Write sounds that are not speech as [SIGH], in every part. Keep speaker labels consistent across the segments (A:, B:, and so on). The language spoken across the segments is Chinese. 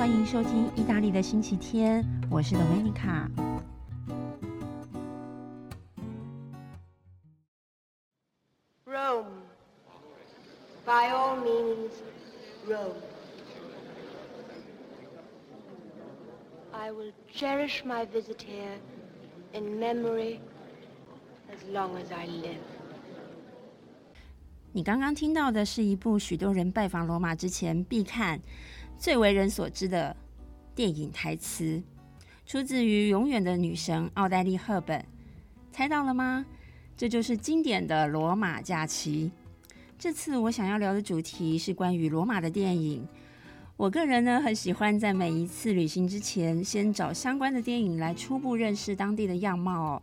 A: 欢迎收听意大利的星期天，我是 Domenica。
B: Rome. By all means, Rome. I will cherish my visit here in memory as long as I live.
A: 你刚刚听到的是一部许多人拜访罗马之前必看、最为人所知的电影台词，出自于永远的女神奥黛丽·赫本。猜到了吗？这就是经典的罗马假期。这次我想要聊的主题是关于罗马的电影。我个人呢，很喜欢在每一次旅行之前，先找相关的电影来初步认识当地的样貌哦。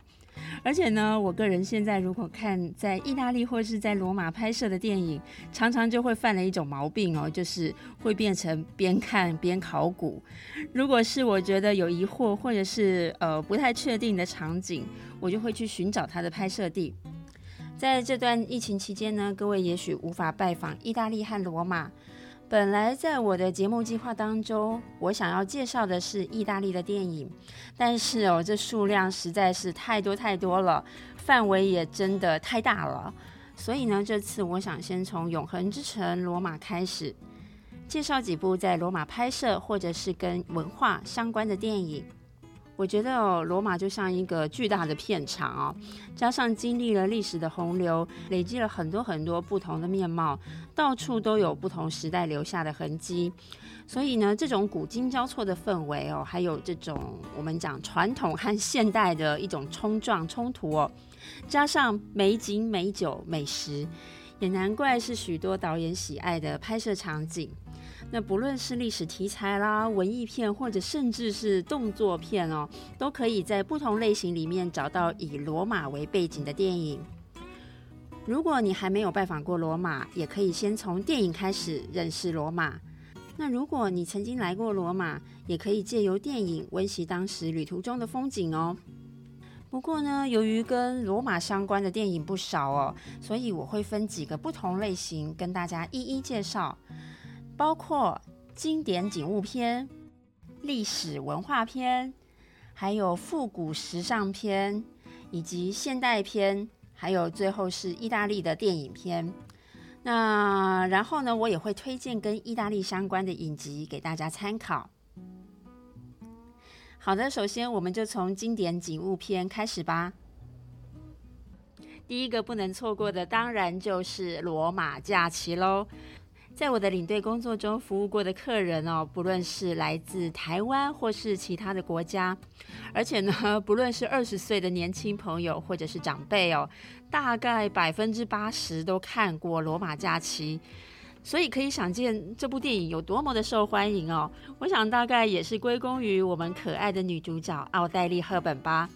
A: 而且呢，我个人现在如果看在意大利或是在罗马拍摄的电影，常常就会犯了一种毛病哦，就是会变成边看边考古。如果是我觉得有疑惑或者是呃不太确定的场景，我就会去寻找它的拍摄地。在这段疫情期间呢，各位也许无法拜访意大利和罗马。本来在我的节目计划当中，我想要介绍的是意大利的电影，但是哦，这数量实在是太多太多了，范围也真的太大了。所以呢，这次我想先从永恒之城罗马开始，介绍几部在罗马拍摄或者是跟文化相关的电影。我觉得哦，罗马就像一个巨大的片场哦，加上经历了历史的洪流，累积了很多很多不同的面貌，到处都有不同时代留下的痕迹。所以呢，这种古今交错的氛围哦，还有这种我们讲传统和现代的一种冲撞冲突哦，加上美景、美酒、美食，也难怪是许多导演喜爱的拍摄场景。那不论是历史题材啦、文艺片，或者甚至是动作片哦，都可以在不同类型里面找到以罗马为背景的电影。如果你还没有拜访过罗马，也可以先从电影开始认识罗马。那如果你曾经来过罗马，也可以借由电影温习当时旅途中的风景哦。不过呢，由于跟罗马相关的电影不少哦，所以我会分几个不同类型跟大家一一介绍。包括经典景物片、历史文化片，还有复古时尚片，以及现代片，还有最后是意大利的电影片。那然后呢，我也会推荐跟意大利相关的影集给大家参考。好的，首先我们就从经典景物片开始吧。第一个不能错过的，当然就是罗马假期喽。在我的领队工作中服务过的客人哦，不论是来自台湾或是其他的国家，而且呢，不论是二十岁的年轻朋友或者是长辈哦，大概百分之八十都看过《罗马假期》，所以可以想见这部电影有多么的受欢迎哦。我想大概也是归功于我们可爱的女主角奥黛丽·赫本吧。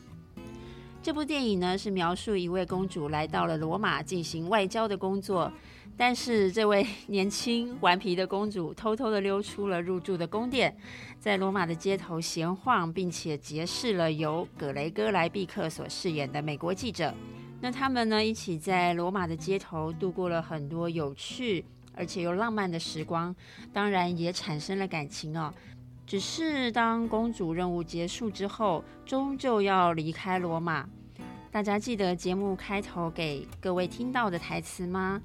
A: 这部电影呢，是描述一位公主来到了罗马进行外交的工作。但是，这位年轻顽皮的公主偷偷的溜出了入住的宫殿，在罗马的街头闲晃，并且结识了由葛雷戈莱毕克所饰演的美国记者。那他们呢，一起在罗马的街头度过了很多有趣而且又浪漫的时光，当然也产生了感情哦。只是当公主任务结束之后，终究要离开罗马。大家记得节目开头给各位听到的台词吗？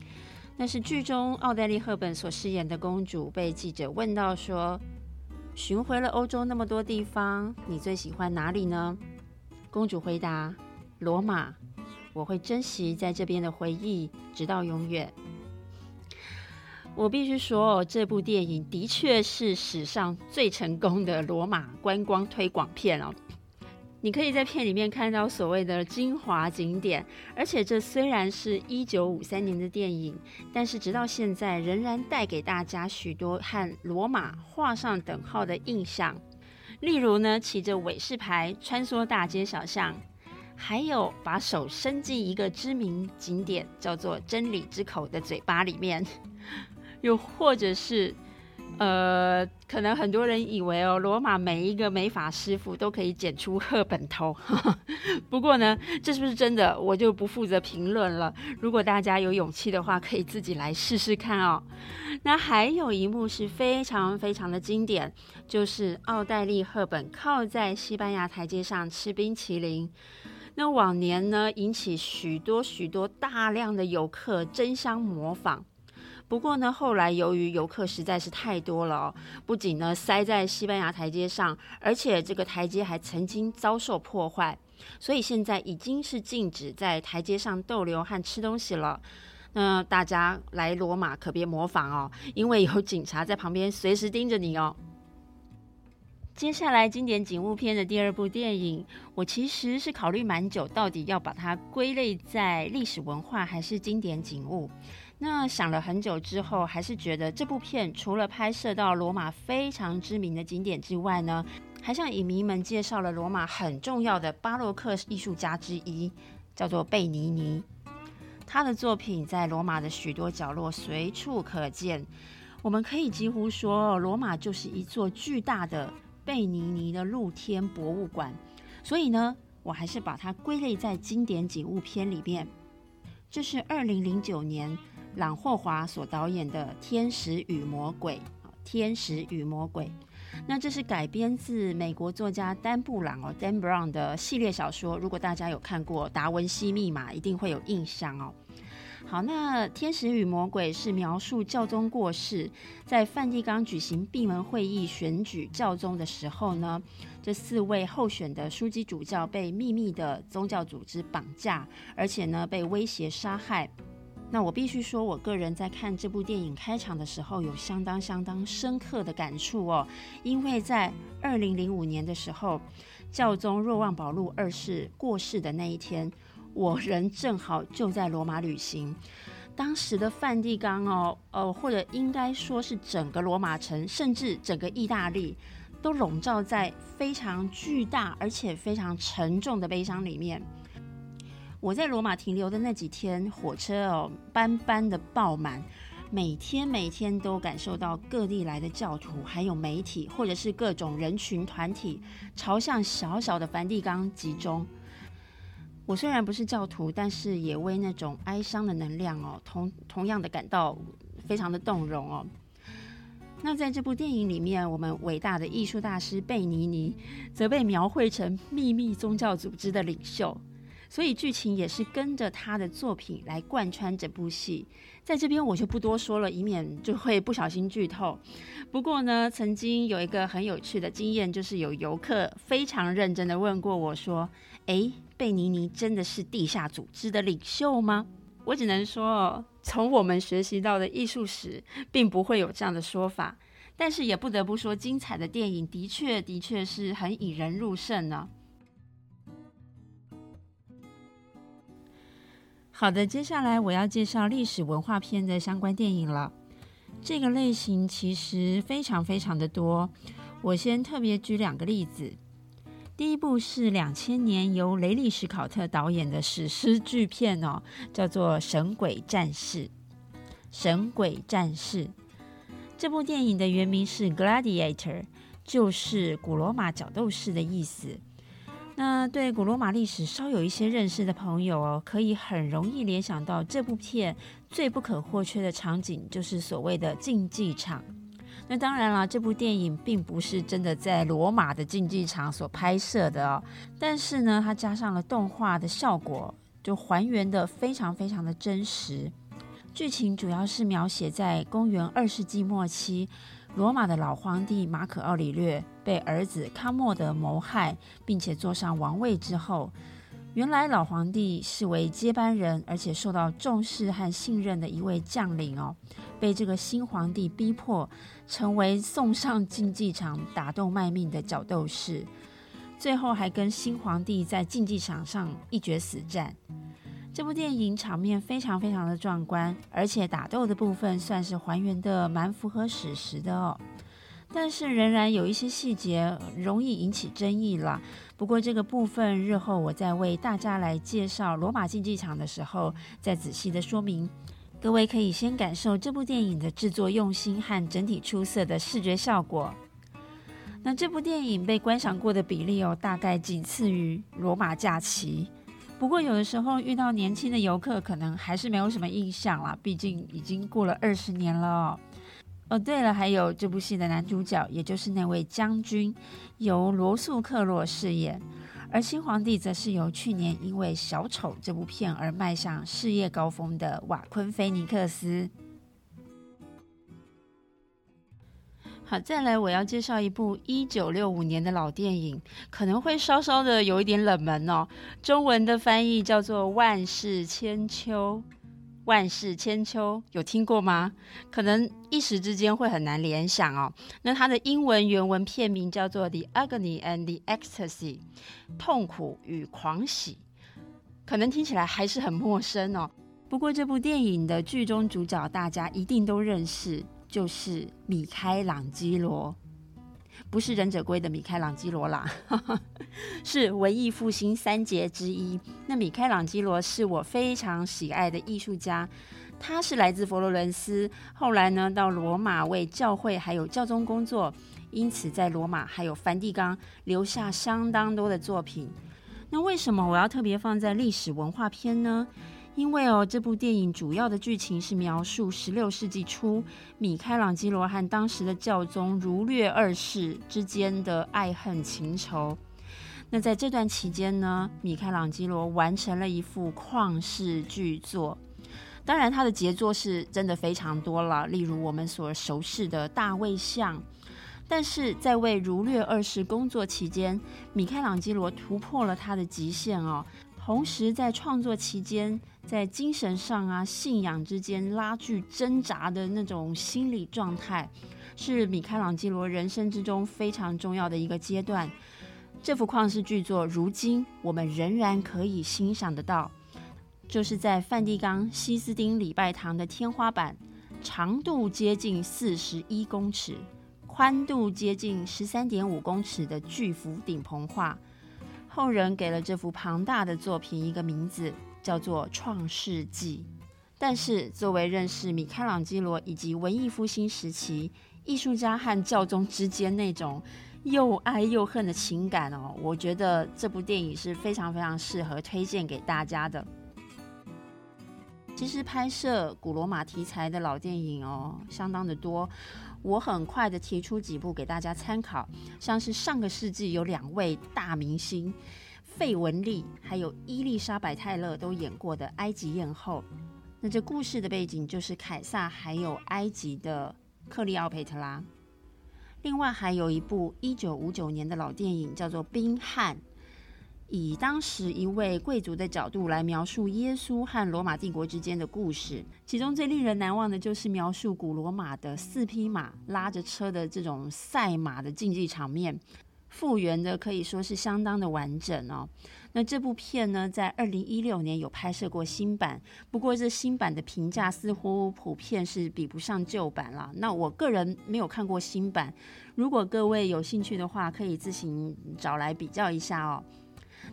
A: 那是剧中奥黛丽·赫本所饰演的公主被记者问到说：“巡回了欧洲那么多地方，你最喜欢哪里呢？”公主回答：“罗马，我会珍惜在这边的回忆，直到永远。”我必须说，这部电影的确是史上最成功的罗马观光推广片哦。你可以在片里面看到所谓的精华景点，而且这虽然是一九五三年的电影，但是直到现在仍然带给大家许多和罗马画上等号的印象。例如呢，骑着韦氏牌穿梭大街小巷，还有把手伸进一个知名景点叫做真理之口的嘴巴里面，又或者是呃，可能很多人以为哦，罗马每一个美发师傅都可以剪出赫本头。[LAUGHS] 不过呢，这是不是真的，我就不负责评论了。如果大家有勇气的话，可以自己来试试看哦。那还有一幕是非常非常的经典，就是奥黛丽·赫本靠在西班牙台阶上吃冰淇淋。那往年呢，引起许多许多大量的游客争相模仿。不过呢，后来由于游客实在是太多了哦，不仅呢塞在西班牙台阶上，而且这个台阶还曾经遭受破坏，所以现在已经是禁止在台阶上逗留和吃东西了。那大家来罗马可别模仿哦，因为有警察在旁边随时盯着你哦。接下来经典景物片的第二部电影，我其实是考虑蛮久，到底要把它归类在历史文化还是经典景物。那想了很久之后，还是觉得这部片除了拍摄到罗马非常知名的景点之外呢，还向影迷们介绍了罗马很重要的巴洛克艺术家之一，叫做贝尼尼。他的作品在罗马的许多角落随处可见，我们可以几乎说，罗马就是一座巨大的贝尼尼的露天博物馆。所以呢，我还是把它归类在经典景物片里面。这是二零零九年。朗霍华所导演的《天使与魔鬼》，《天使与魔鬼》，那这是改编自美国作家丹布朗哦，Dan Brown 的系列小说。如果大家有看过《达文西密码》，一定会有印象哦。好，那《天使与魔鬼》是描述教宗过世，在梵蒂冈举行闭门会议选举教宗的时候呢，这四位候选的枢机主教被秘密的宗教组织绑架，而且呢被威胁杀害。那我必须说，我个人在看这部电影开场的时候，有相当相当深刻的感触哦。因为在二零零五年的时候，教宗若望保禄二世过世的那一天，我人正好就在罗马旅行。当时的梵蒂冈哦，呃，或者应该说是整个罗马城，甚至整个意大利，都笼罩在非常巨大而且非常沉重的悲伤里面。我在罗马停留的那几天，火车哦班班的爆满，每天每天都感受到各地来的教徒，还有媒体或者是各种人群团体朝向小小的梵蒂冈集中。我虽然不是教徒，但是也为那种哀伤的能量哦，同同样的感到非常的动容哦。那在这部电影里面，我们伟大的艺术大师贝尼尼则被描绘成秘密宗教组织的领袖。所以剧情也是跟着他的作品来贯穿整部戏，在这边我就不多说了，以免就会不小心剧透。不过呢，曾经有一个很有趣的经验，就是有游客非常认真的问过我说：“诶，贝尼尼真的是地下组织的领袖吗？”我只能说，从我们学习到的艺术史，并不会有这样的说法。但是也不得不说，精彩的电影的确的确是很引人入胜呢。好的，接下来我要介绍历史文化片的相关电影了。这个类型其实非常非常的多，我先特别举两个例子。第一部是两千年由雷利·史考特导演的史诗巨片哦，叫做《神鬼战士》。《神鬼战士》这部电影的原名是《Gladiator》，就是古罗马角斗士的意思。那对古罗马历史稍有一些认识的朋友哦，可以很容易联想到这部片最不可或缺的场景，就是所谓的竞技场。那当然了，这部电影并不是真的在罗马的竞技场所拍摄的哦，但是呢，它加上了动画的效果，就还原的非常非常的真实。剧情主要是描写在公元二世纪末期。罗马的老皇帝马可·奥里略被儿子康莫德谋害，并且坐上王位之后，原来老皇帝视为接班人，而且受到重视和信任的一位将领哦，被这个新皇帝逼迫成为送上竞技场打斗卖命的角斗士，最后还跟新皇帝在竞技场上一决死战。这部电影场面非常非常的壮观，而且打斗的部分算是还原的蛮符合史实的哦。但是仍然有一些细节容易引起争议了。不过这个部分日后我在为大家来介绍罗马竞技场的时候再仔细的说明。各位可以先感受这部电影的制作用心和整体出色的视觉效果。那这部电影被观赏过的比例哦，大概仅次于《罗马假期》。不过有的时候遇到年轻的游客，可能还是没有什么印象啦，毕竟已经过了二十年了。哦，对了，还有这部戏的男主角，也就是那位将军，由罗素克洛饰演。而新皇帝则是由去年因为《小丑》这部片而迈向事业高峰的瓦昆菲尼克斯。好，再来我要介绍一部一九六五年的老电影，可能会稍稍的有一点冷门哦。中文的翻译叫做《万世千秋》。万世千秋有听过吗？可能一时之间会很难联想哦。那它的英文原文片名叫做《The Agony and the Ecstasy》，痛苦与狂喜，可能听起来还是很陌生哦。不过这部电影的剧中主角大家一定都认识，就是米开朗基罗。不是忍者龟的米开朗基罗啦，[LAUGHS] 是文艺复兴三杰之一。那米开朗基罗是我非常喜爱的艺术家，他是来自佛罗伦斯，后来呢到罗马为教会还有教宗工作，因此在罗马还有梵蒂冈留下相当多的作品。那为什么我要特别放在历史文化片呢？因为哦，这部电影主要的剧情是描述十六世纪初米开朗基罗和当时的教宗儒略二世之间的爱恨情仇。那在这段期间呢，米开朗基罗完成了一幅旷世巨作。当然，他的杰作是真的非常多了，例如我们所熟悉的大卫像。但是在为儒略二世工作期间，米开朗基罗突破了他的极限哦。同时，在创作期间，在精神上啊、信仰之间拉锯挣扎的那种心理状态，是米开朗基罗人生之中非常重要的一个阶段。这幅旷世巨作，如今我们仍然可以欣赏得到，就是在梵蒂冈西斯丁礼拜堂的天花板，长度接近四十一公尺，宽度接近十三点五公尺的巨幅顶棚画。后人给了这幅庞大的作品一个名字，叫做《创世纪》。但是，作为认识米开朗基罗以及文艺复兴时期艺术家和教宗之间那种又爱又恨的情感哦，我觉得这部电影是非常非常适合推荐给大家的。其实，拍摄古罗马题材的老电影哦，相当的多。我很快的提出几部给大家参考，像是上个世纪有两位大明星费雯丽还有伊丽莎白泰勒都演过的《埃及艳后》。那这故事的背景就是凯撒还有埃及的克利奥佩特拉。另外还有一部一九五九年的老电影叫做《冰汉》。以当时一位贵族的角度来描述耶稣和罗马帝国之间的故事，其中最令人难忘的就是描述古罗马的四匹马拉着车的这种赛马的竞技场面，复原的可以说是相当的完整哦。那这部片呢，在二零一六年有拍摄过新版，不过这新版的评价似乎普遍是比不上旧版了。那我个人没有看过新版，如果各位有兴趣的话，可以自行找来比较一下哦。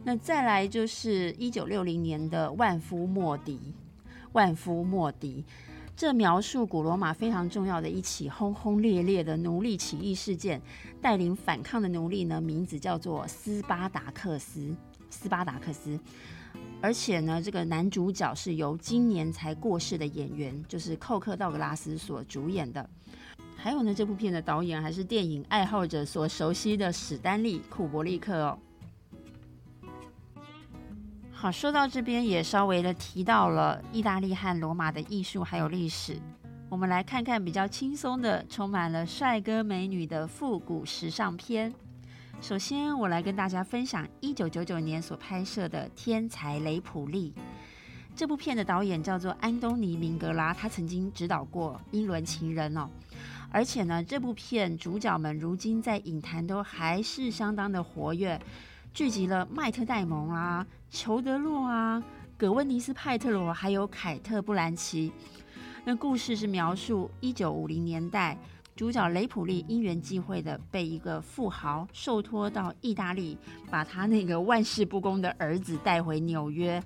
A: 那再来就是一九六零年的《万夫莫敌》，万夫莫敌，这描述古罗马非常重要的一起轰轰烈烈的奴隶起义事件。带领反抗的奴隶呢，名字叫做斯巴达克斯，斯巴达克斯。而且呢，这个男主角是由今年才过世的演员，就是寇克道格拉斯所主演的。还有呢，这部片的导演还是电影爱好者所熟悉的史丹利库伯利克哦。好，说到这边也稍微的提到了意大利和罗马的艺术还有历史，我们来看看比较轻松的、充满了帅哥美女的复古时尚片。首先，我来跟大家分享一九九九年所拍摄的《天才雷普利》这部片的导演叫做安东尼·明格拉，他曾经指导过《英伦情人》哦，而且呢，这部片主角们如今在影坛都还是相当的活跃。聚集了麦特戴蒙啊、裘德洛啊、葛温尼斯派特罗，还有凯特布兰奇。那故事是描述一九五零年代，主角雷普利因缘际会的被一个富豪受托到意大利，把他那个万事不公的儿子带回纽约。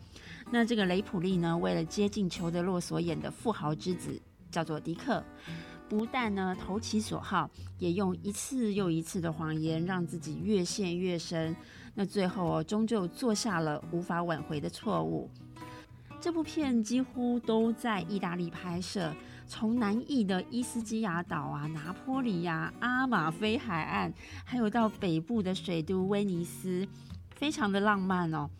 A: 那这个雷普利呢，为了接近裘德洛所演的富豪之子，叫做迪克，不但呢投其所好，也用一次又一次的谎言让自己越陷越深。那最后哦，终究做下了无法挽回的错误。这部片几乎都在意大利拍摄，从南意的伊斯基亚岛啊、拿坡里呀、阿马菲海岸，还有到北部的水都威尼斯，非常的浪漫哦。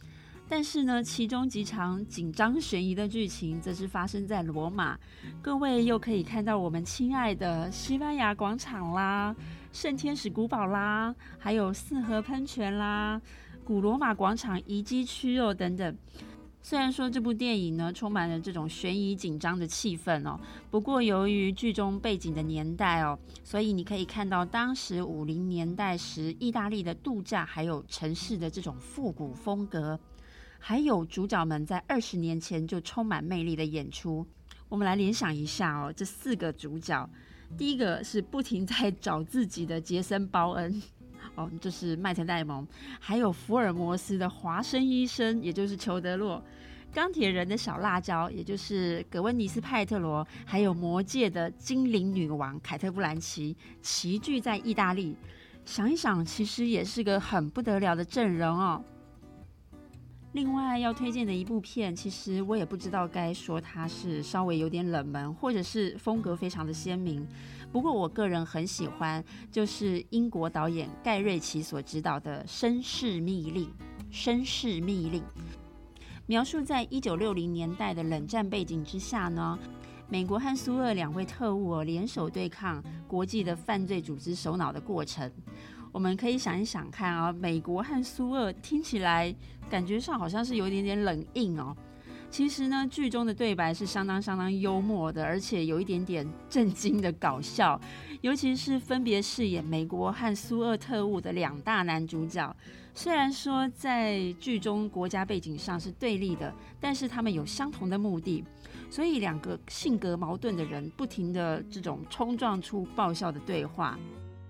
A: 但是呢，其中几场紧张悬疑的剧情，则是发生在罗马。各位又可以看到我们亲爱的西班牙广场啦、圣天使古堡啦，还有四合喷泉啦、古罗马广场遗迹区哦等等。虽然说这部电影呢充满了这种悬疑紧张的气氛哦，不过由于剧中背景的年代哦，所以你可以看到当时五零年代时意大利的度假还有城市的这种复古风格，还有主角们在二十年前就充满魅力的演出。我们来联想一下哦，这四个主角，第一个是不停在找自己的杰森·鲍恩。[LAUGHS] 哦，就是麦特戴蒙，还有福尔摩斯的华生医生，也就是裘德洛，钢铁人的小辣椒，也就是格温尼斯派特罗，还有魔界的精灵女王凯特布兰奇，齐聚在意大利。想一想，其实也是个很不得了的阵容哦。另外要推荐的一部片，其实我也不知道该说它是稍微有点冷门，或者是风格非常的鲜明。不过我个人很喜欢，就是英国导演盖瑞奇所执导的《绅士密令》。绅士密令描述在一九六零年代的冷战背景之下呢，美国和苏俄两位特务联手对抗国际的犯罪组织首脑的过程。我们可以想一想看啊，美国和苏俄听起来感觉上好像是有一点点冷硬哦。其实呢，剧中的对白是相当相当幽默的，而且有一点点震惊的搞笑。尤其是分别饰演美国和苏俄特务的两大男主角，虽然说在剧中国家背景上是对立的，但是他们有相同的目的，所以两个性格矛盾的人不停的这种冲撞出爆笑的对话。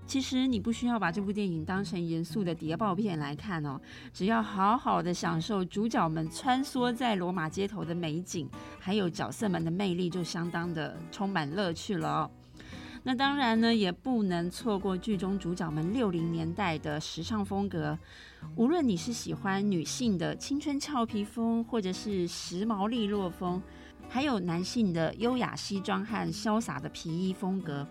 A: 其实你不需要把这部电影当成严肃的谍报片来看哦，只要好好的享受主角们穿梭在罗马街头的美景，还有角色们的魅力，就相当的充满乐趣了哦。那当然呢，也不能错过剧中主角们六零年代的时尚风格。无论你是喜欢女性的青春俏皮风，或者是时髦利落风，还有男性的优雅西装和潇洒的皮衣风格。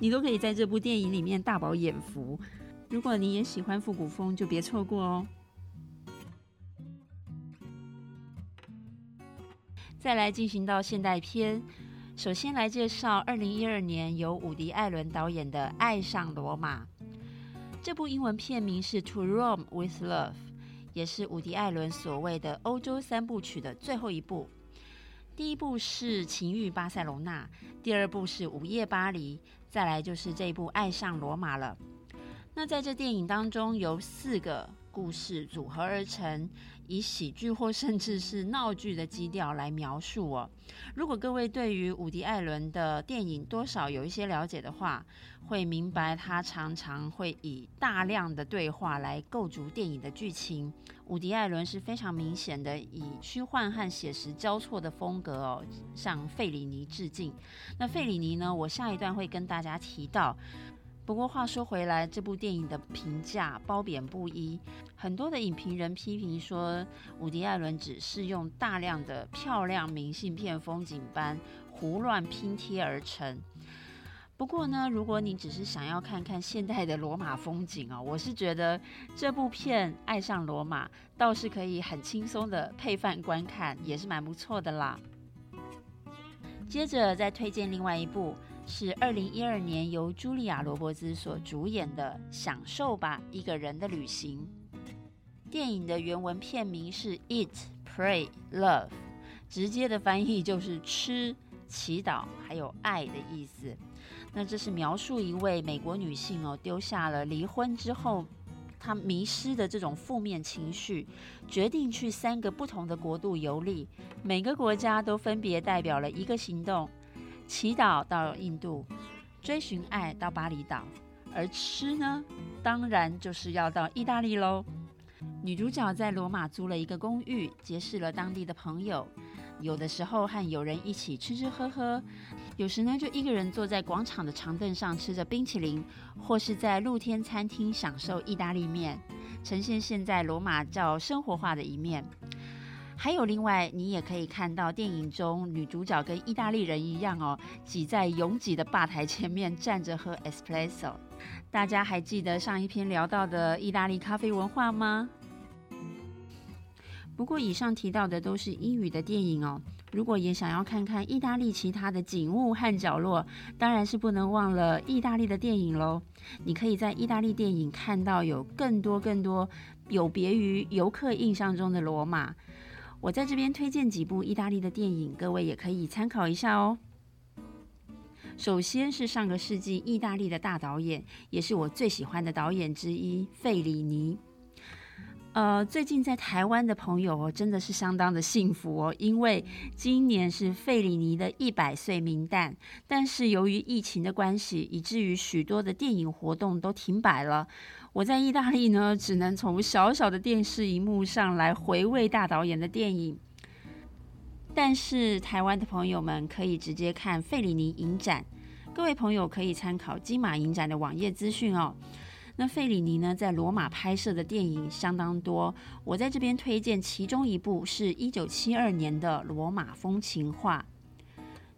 A: 你都可以在这部电影里面大饱眼福。如果你也喜欢复古风，就别错过哦。再来进行到现代片，首先来介绍二零一二年由伍迪·艾伦导演的《爱上罗马》。这部英文片名是《To Rome with Love》，也是伍迪·艾伦所谓的欧洲三部曲的最后一部。第一部是《情欲巴塞隆纳》，第二部是《午夜巴黎》。再来就是这一部《爱上罗马》了。那在这电影当中，由四个故事组合而成，以喜剧或甚至是闹剧的基调来描述哦。如果各位对于伍迪·艾伦的电影多少有一些了解的话，会明白他常常会以大量的对话来构筑电影的剧情。伍迪·艾伦是非常明显的以虚幻和写实交错的风格哦，向费里尼致敬。那费里尼呢？我下一段会跟大家提到。不过话说回来，这部电影的评价褒贬不一，很多的影评人批评说，伍迪·艾伦只是用大量的漂亮明信片风景般胡乱拼贴而成。不过呢，如果你只是想要看看现代的罗马风景哦，我是觉得这部片《爱上罗马》倒是可以很轻松的配饭观看，也是蛮不错的啦。接着再推荐另外一部，是二零一二年由茱莉亚·罗伯兹所主演的《享受吧，一个人的旅行》。电影的原文片名是《Eat, Pray, Love》，直接的翻译就是吃、祈祷还有爱的意思。那这是描述一位美国女性哦，丢下了离婚之后，她迷失的这种负面情绪，决定去三个不同的国度游历，每个国家都分别代表了一个行动：祈祷到印度，追寻爱到巴厘岛，而吃呢，当然就是要到意大利喽。女主角在罗马租了一个公寓，结识了当地的朋友。有的时候和友人一起吃吃喝喝，有时呢就一个人坐在广场的长凳上吃着冰淇淋，或是在露天餐厅享受意大利面，呈现现在罗马较生活化的一面。还有另外，你也可以看到电影中女主角跟意大利人一样哦，挤在拥挤的吧台前面站着喝 espresso。大家还记得上一篇聊到的意大利咖啡文化吗？不过，以上提到的都是英语的电影哦。如果也想要看看意大利其他的景物和角落，当然是不能忘了意大利的电影喽。你可以在意大利电影看到有更多更多有别于游客印象中的罗马。我在这边推荐几部意大利的电影，各位也可以参考一下哦。首先是上个世纪意大利的大导演，也是我最喜欢的导演之一费里尼。呃，最近在台湾的朋友哦，真的是相当的幸福哦，因为今年是费里尼的一百岁名诞。但是由于疫情的关系，以至于许多的电影活动都停摆了。我在意大利呢，只能从小小的电视荧幕上来回味大导演的电影。但是台湾的朋友们可以直接看费里尼影展，各位朋友可以参考金马影展的网页资讯哦。那费里尼呢，在罗马拍摄的电影相当多，我在这边推荐其中一部，是一九七二年的《罗马风情画》。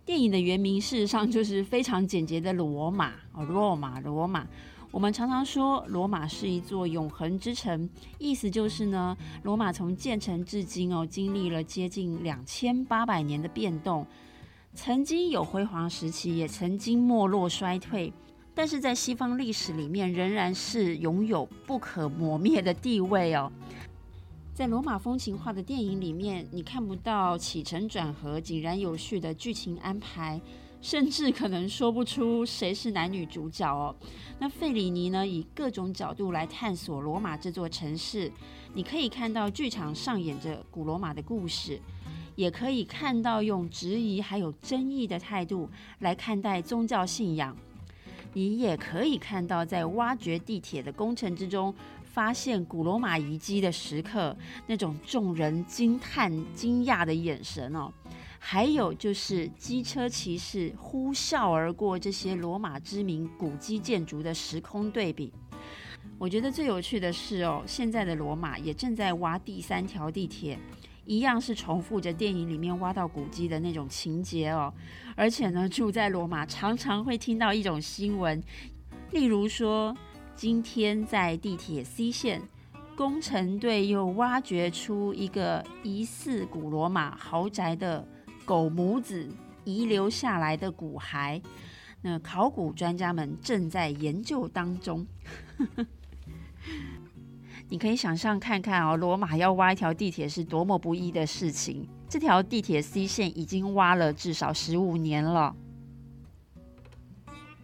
A: 电影的原名事实上就是非常简洁的“罗马”哦，罗马，罗马。我们常常说罗马是一座永恒之城，意思就是呢，罗马从建成至今哦，经历了接近两千八百年的变动，曾经有辉煌时期，也曾经没落衰退。但是在西方历史里面，仍然是拥有不可磨灭的地位哦。在罗马风情画的电影里面，你看不到起承转合、井然有序的剧情安排，甚至可能说不出谁是男女主角哦。那费里尼呢，以各种角度来探索罗马这座城市，你可以看到剧场上演着古罗马的故事，也可以看到用质疑还有争议的态度来看待宗教信仰。你也可以看到，在挖掘地铁的工程之中，发现古罗马遗迹的时刻，那种众人惊叹、惊讶的眼神哦。还有就是机车骑士呼啸而过这些罗马知名古迹建筑的时空对比。我觉得最有趣的是哦，现在的罗马也正在挖第三条地铁。一样是重复着电影里面挖到古迹的那种情节哦，而且呢，住在罗马常常会听到一种新闻，例如说，今天在地铁 C 线，工程队又挖掘出一个疑似古罗马豪宅的狗母子遗留下来的骨骸，那考古专家们正在研究当中。[LAUGHS] 你可以想象看看哦，罗马要挖一条地铁是多么不易的事情。这条地铁 C 线已经挖了至少十五年了。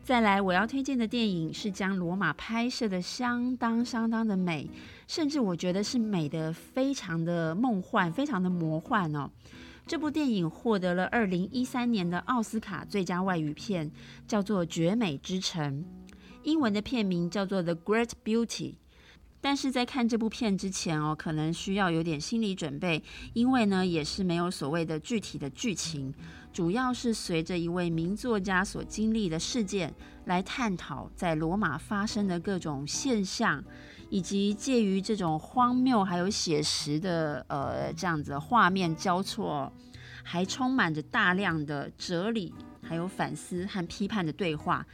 A: 再来，我要推荐的电影是将罗马拍摄的相当相当的美，甚至我觉得是美的非常的梦幻，非常的魔幻哦。这部电影获得了二零一三年的奥斯卡最佳外语片，叫做《绝美之城》，英文的片名叫做《The Great Beauty》。但是在看这部片之前哦，可能需要有点心理准备，因为呢也是没有所谓的具体的剧情，主要是随着一位名作家所经历的事件来探讨在罗马发生的各种现象，以及介于这种荒谬还有写实的呃这样子画面交错，还充满着大量的哲理，还有反思和批判的对话。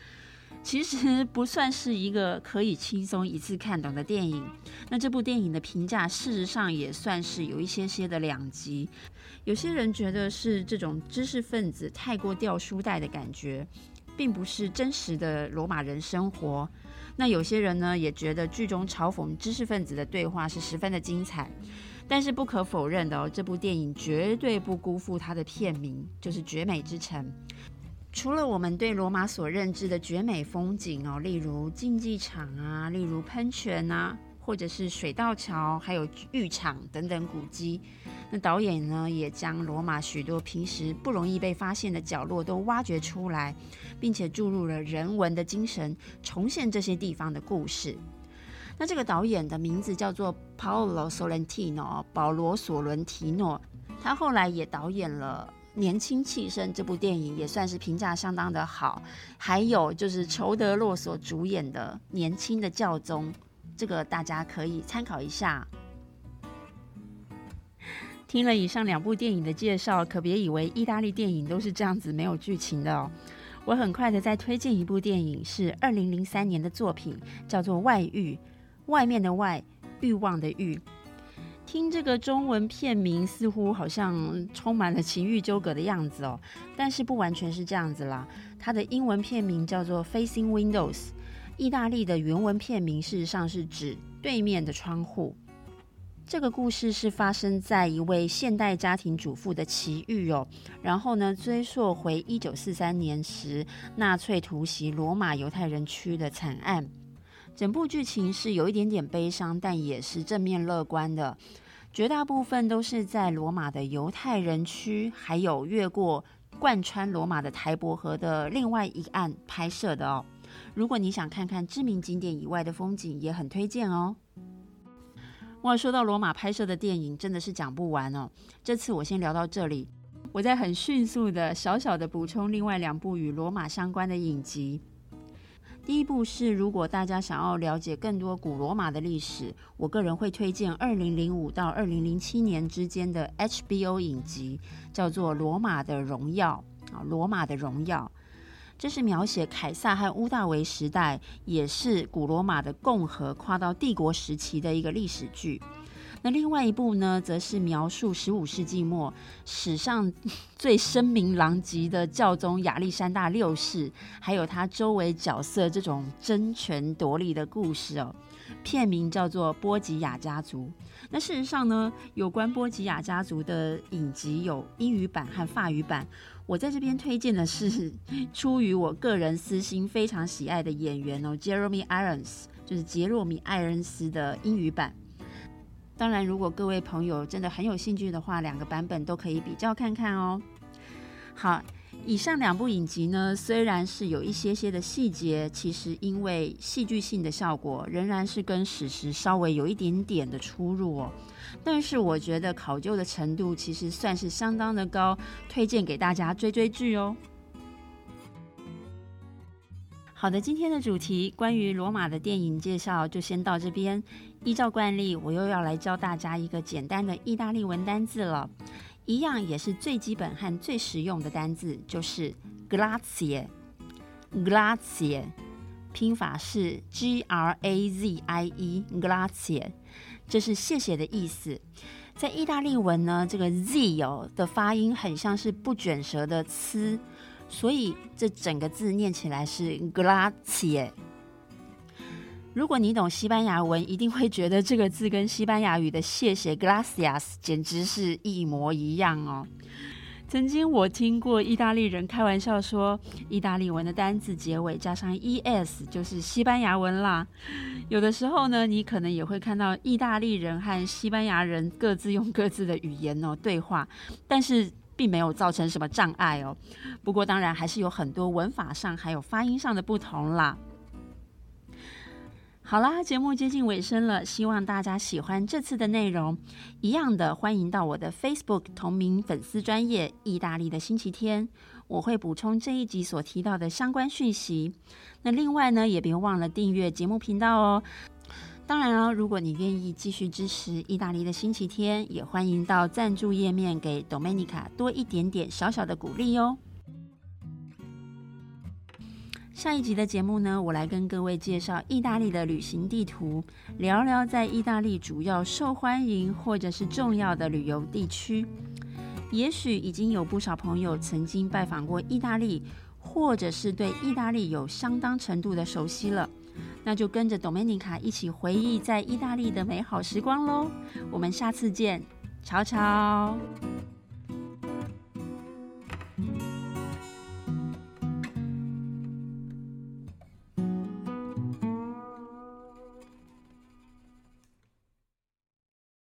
A: 其实不算是一个可以轻松一次看懂的电影。那这部电影的评价，事实上也算是有一些些的两极。有些人觉得是这种知识分子太过掉书袋的感觉，并不是真实的罗马人生活。那有些人呢，也觉得剧中嘲讽知识分子的对话是十分的精彩。但是不可否认的哦，这部电影绝对不辜负它的片名，就是《绝美之城》。除了我们对罗马所认知的绝美风景哦，例如竞技场啊，例如喷泉啊，或者是水道桥，还有浴场等等古迹，那导演呢也将罗马许多平时不容易被发现的角落都挖掘出来，并且注入了人文的精神，重现这些地方的故事。那这个导演的名字叫做 Paolo Sorrentino，保罗·索伦提诺。他后来也导演了《年轻气盛》这部电影，也算是评价相当的好。还有就是裘德洛所主演的《年轻的教宗》，这个大家可以参考一下。听了以上两部电影的介绍，可别以为意大利电影都是这样子没有剧情的哦。我很快的再推荐一部电影，是二零零三年的作品，叫做《外遇》，外面的外，欲望的欲。听这个中文片名，似乎好像充满了情欲纠葛的样子哦，但是不完全是这样子啦。它的英文片名叫做《Facing Windows》，意大利的原文片名事实上是指对面的窗户。这个故事是发生在一位现代家庭主妇的奇遇哦，然后呢，追溯回一九四三年时纳粹突袭罗马犹太人区的惨案。整部剧情是有一点点悲伤，但也是正面乐观的。绝大部分都是在罗马的犹太人区，还有越过贯穿罗马的台伯河的另外一岸拍摄的哦。如果你想看看知名景点以外的风景，也很推荐哦。哇，说到罗马拍摄的电影，真的是讲不完哦。这次我先聊到这里，我再很迅速的小小的补充另外两部与罗马相关的影集。第一部是，如果大家想要了解更多古罗马的历史，我个人会推荐二零零五到二零零七年之间的 HBO 影集，叫做《罗马的荣耀》啊，《罗马的荣耀》。这是描写凯撒和乌大维时代，也是古罗马的共和跨到帝国时期的一个历史剧。那另外一部呢，则是描述十五世纪末史上 [LAUGHS] 最声名狼藉的教宗亚历山大六世，还有他周围角色这种争权夺利的故事哦。片名叫做《波吉亚家族》。那事实上呢，有关波吉亚家族的影集有英语版和法语版。我在这边推荐的是 [LAUGHS] 出于我个人私心非常喜爱的演员哦，Jeremy Irons，就是杰洛米·艾恩斯的英语版。当然，如果各位朋友真的很有兴趣的话，两个版本都可以比较看看哦。好。以上两部影集呢，虽然是有一些些的细节，其实因为戏剧性的效果，仍然是跟史实稍微有一点点的出入哦。但是我觉得考究的程度其实算是相当的高，推荐给大家追追剧哦。好的，今天的主题关于罗马的电影介绍就先到这边。依照惯例，我又要来教大家一个简单的意大利文单字了。一样也是最基本和最实用的单字，就是 grazie。grazie 拼法是 g r a z i e，grazie，这是谢谢的意思。在意大利文呢，这个 z 哦的发音很像是不卷舌的“呲”，所以这整个字念起来是 grazie。如果你懂西班牙文，一定会觉得这个字跟西班牙语的谢谢 （gracias） 简直是一模一样哦。曾经我听过意大利人开玩笑说，意大利文的单字结尾加上 es 就是西班牙文啦。有的时候呢，你可能也会看到意大利人和西班牙人各自用各自的语言哦对话，但是并没有造成什么障碍哦。不过当然还是有很多文法上还有发音上的不同啦。好啦，节目接近尾声了，希望大家喜欢这次的内容。一样的，欢迎到我的 Facebook 同名粉丝专业“意大利的星期天”，我会补充这一集所提到的相关讯息。那另外呢，也别忘了订阅节目频道哦。当然了，如果你愿意继续支持“意大利的星期天”，也欢迎到赞助页面给 Domenica 多一点点小小的鼓励哦。下一集的节目呢，我来跟各位介绍意大利的旅行地图，聊聊在意大利主要受欢迎或者是重要的旅游地区。也许已经有不少朋友曾经拜访过意大利，或者是对意大利有相当程度的熟悉了，那就跟着 Domenica 一起回忆在意大利的美好时光喽。我们下次见，乔乔。